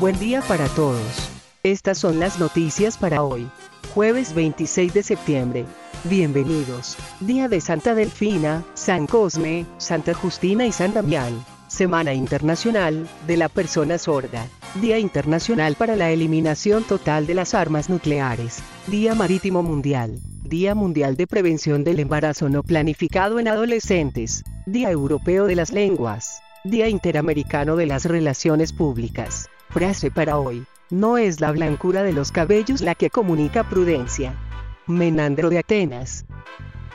Buen día para todos. Estas son las noticias para hoy, jueves 26 de septiembre. Bienvenidos. Día de Santa Delfina, San Cosme, Santa Justina y San Damián. Semana Internacional de la Persona Sorda. Día Internacional para la Eliminación Total de las Armas Nucleares. Día Marítimo Mundial. Día Mundial de Prevención del Embarazo No Planificado en Adolescentes. Día Europeo de las Lenguas. Día Interamericano de las Relaciones Públicas. Frase para hoy. No es la blancura de los cabellos la que comunica prudencia. Menandro de Atenas.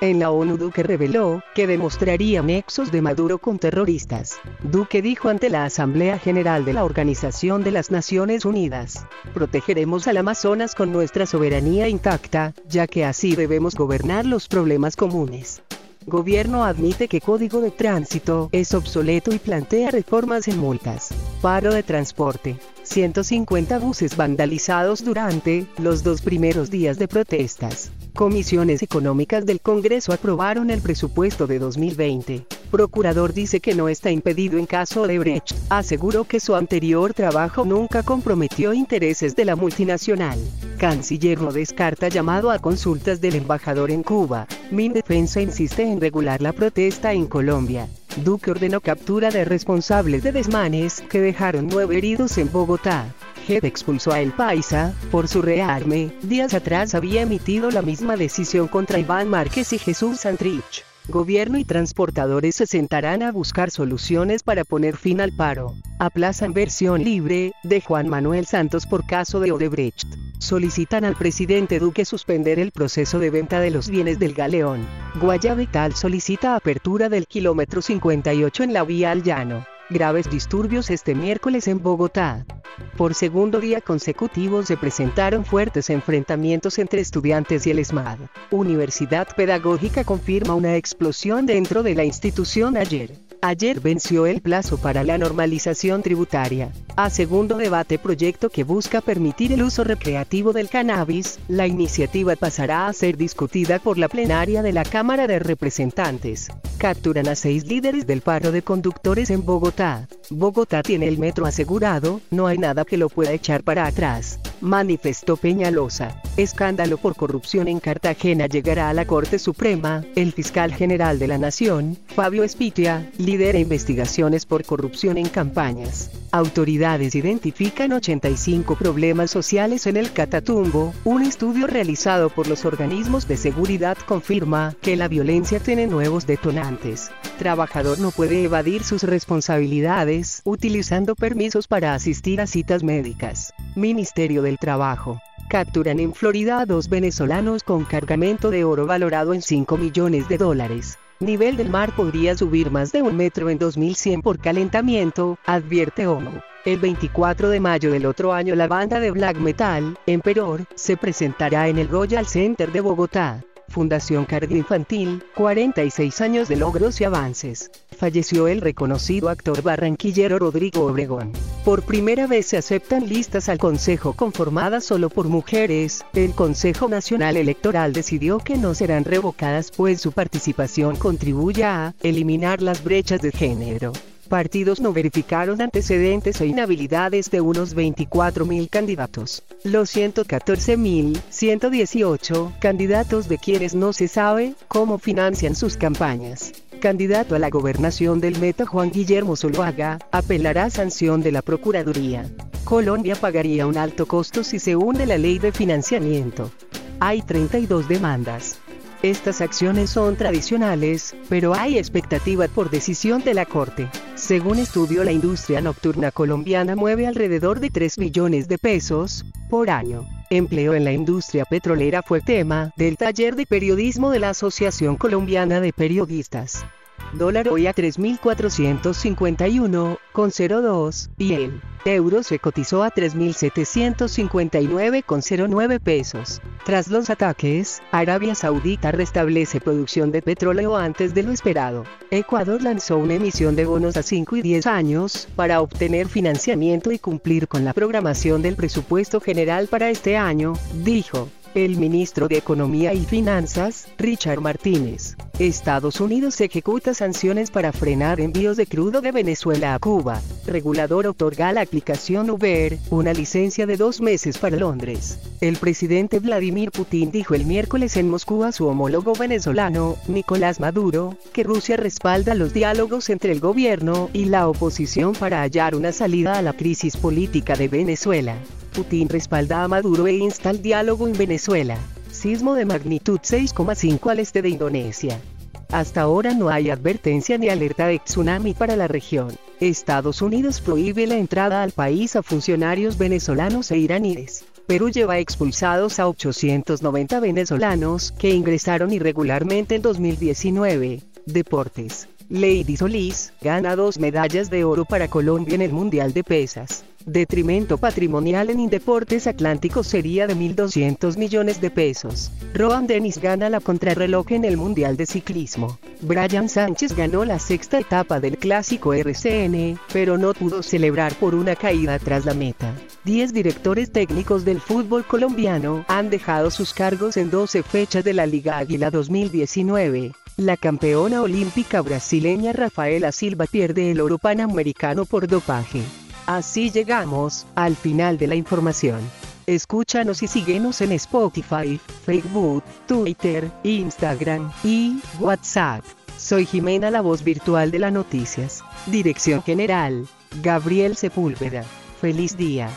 En la ONU Duque reveló que demostraría nexos de Maduro con terroristas. Duque dijo ante la Asamblea General de la Organización de las Naciones Unidas, protegeremos al Amazonas con nuestra soberanía intacta, ya que así debemos gobernar los problemas comunes. Gobierno admite que código de tránsito es obsoleto y plantea reformas en multas. Paro de transporte. 150 buses vandalizados durante los dos primeros días de protestas. Comisiones Económicas del Congreso aprobaron el presupuesto de 2020. Procurador dice que no está impedido en caso de Brecht. Aseguró que su anterior trabajo nunca comprometió intereses de la multinacional. Canciller no descarta llamado a consultas del embajador en Cuba. Mindefensa insiste en regular la protesta en Colombia. Duque ordenó captura de responsables de desmanes que dejaron nueve heridos en Bogotá. JEP expulsó a El Paisa, por su rearme, días atrás había emitido la misma decisión contra Iván Márquez y Jesús Santrich. Gobierno y transportadores se sentarán a buscar soluciones para poner fin al paro. Aplazan versión libre, de Juan Manuel Santos por caso de Odebrecht. Solicitan al presidente Duque suspender el proceso de venta de los bienes del galeón. Guayabetal solicita apertura del kilómetro 58 en la vía al llano. Graves disturbios este miércoles en Bogotá. Por segundo día consecutivo se presentaron fuertes enfrentamientos entre estudiantes y el ESMAD. Universidad Pedagógica confirma una explosión dentro de la institución ayer. Ayer venció el plazo para la normalización tributaria. A segundo debate proyecto que busca permitir el uso recreativo del cannabis, la iniciativa pasará a ser discutida por la plenaria de la Cámara de Representantes. Capturan a seis líderes del paro de conductores en Bogotá. Bogotá tiene el metro asegurado, no hay nada que lo pueda echar para atrás manifestó Peñalosa. Escándalo por corrupción en Cartagena llegará a la Corte Suprema. El fiscal general de la Nación, Fabio Espitia, lidera investigaciones por corrupción en campañas. Autoridades identifican 85 problemas sociales en el Catatumbo. Un estudio realizado por los organismos de seguridad confirma que la violencia tiene nuevos detonantes. Trabajador no puede evadir sus responsabilidades utilizando permisos para asistir a citas médicas. Ministerio del Trabajo. Capturan en Florida a dos venezolanos con cargamento de oro valorado en 5 millones de dólares. Nivel del mar podría subir más de un metro en 2100 por calentamiento, advierte ONU. El 24 de mayo del otro año la banda de black metal, Emperor, se presentará en el Royal Center de Bogotá. Fundación Cardio Infantil, 46 años de logros y avances. Falleció el reconocido actor barranquillero Rodrigo Obregón. Por primera vez se aceptan listas al Consejo conformadas solo por mujeres. El Consejo Nacional Electoral decidió que no serán revocadas pues su participación contribuye a eliminar las brechas de género partidos no verificaron antecedentes e inhabilidades de unos 24.000 candidatos. Los 114.118 candidatos de quienes no se sabe cómo financian sus campañas. Candidato a la gobernación del Meta Juan Guillermo Zuluaga, apelará a sanción de la Procuraduría. Colombia pagaría un alto costo si se hunde la ley de financiamiento. Hay 32 demandas. Estas acciones son tradicionales, pero hay expectativa por decisión de la Corte. Según estudio, la industria nocturna colombiana mueve alrededor de 3 billones de pesos por año. Empleo en la industria petrolera fue tema del taller de periodismo de la Asociación Colombiana de Periodistas. Dólar hoy a 3.451,02 y el euro se cotizó a 3.759,09 pesos. Tras los ataques, Arabia Saudita restablece producción de petróleo antes de lo esperado. Ecuador lanzó una emisión de bonos a 5 y 10 años para obtener financiamiento y cumplir con la programación del presupuesto general para este año, dijo. El ministro de Economía y Finanzas, Richard Martínez. Estados Unidos ejecuta sanciones para frenar envíos de crudo de Venezuela a Cuba. Regulador otorga la aplicación Uber una licencia de dos meses para Londres. El presidente Vladimir Putin dijo el miércoles en Moscú a su homólogo venezolano, Nicolás Maduro, que Rusia respalda los diálogos entre el gobierno y la oposición para hallar una salida a la crisis política de Venezuela. Putin respalda a Maduro e insta al diálogo en Venezuela. Sismo de magnitud 6,5 al este de Indonesia. Hasta ahora no hay advertencia ni alerta de tsunami para la región. Estados Unidos prohíbe la entrada al país a funcionarios venezolanos e iraníes. Perú lleva expulsados a 890 venezolanos que ingresaron irregularmente en 2019. Deportes. Lady Solís gana dos medallas de oro para Colombia en el Mundial de Pesas. Detrimento patrimonial en Indeportes Atlántico sería de 1.200 millones de pesos. Rohan Dennis gana la contrarreloj en el Mundial de Ciclismo. Brian Sánchez ganó la sexta etapa del clásico RCN, pero no pudo celebrar por una caída tras la meta. 10 directores técnicos del fútbol colombiano han dejado sus cargos en 12 fechas de la Liga Águila 2019. La campeona olímpica brasileña Rafaela Silva pierde el oro panamericano por dopaje. Así llegamos al final de la información. Escúchanos y síguenos en Spotify, Facebook, Twitter, Instagram y WhatsApp. Soy Jimena, la voz virtual de las noticias. Dirección General, Gabriel Sepúlveda. Feliz día.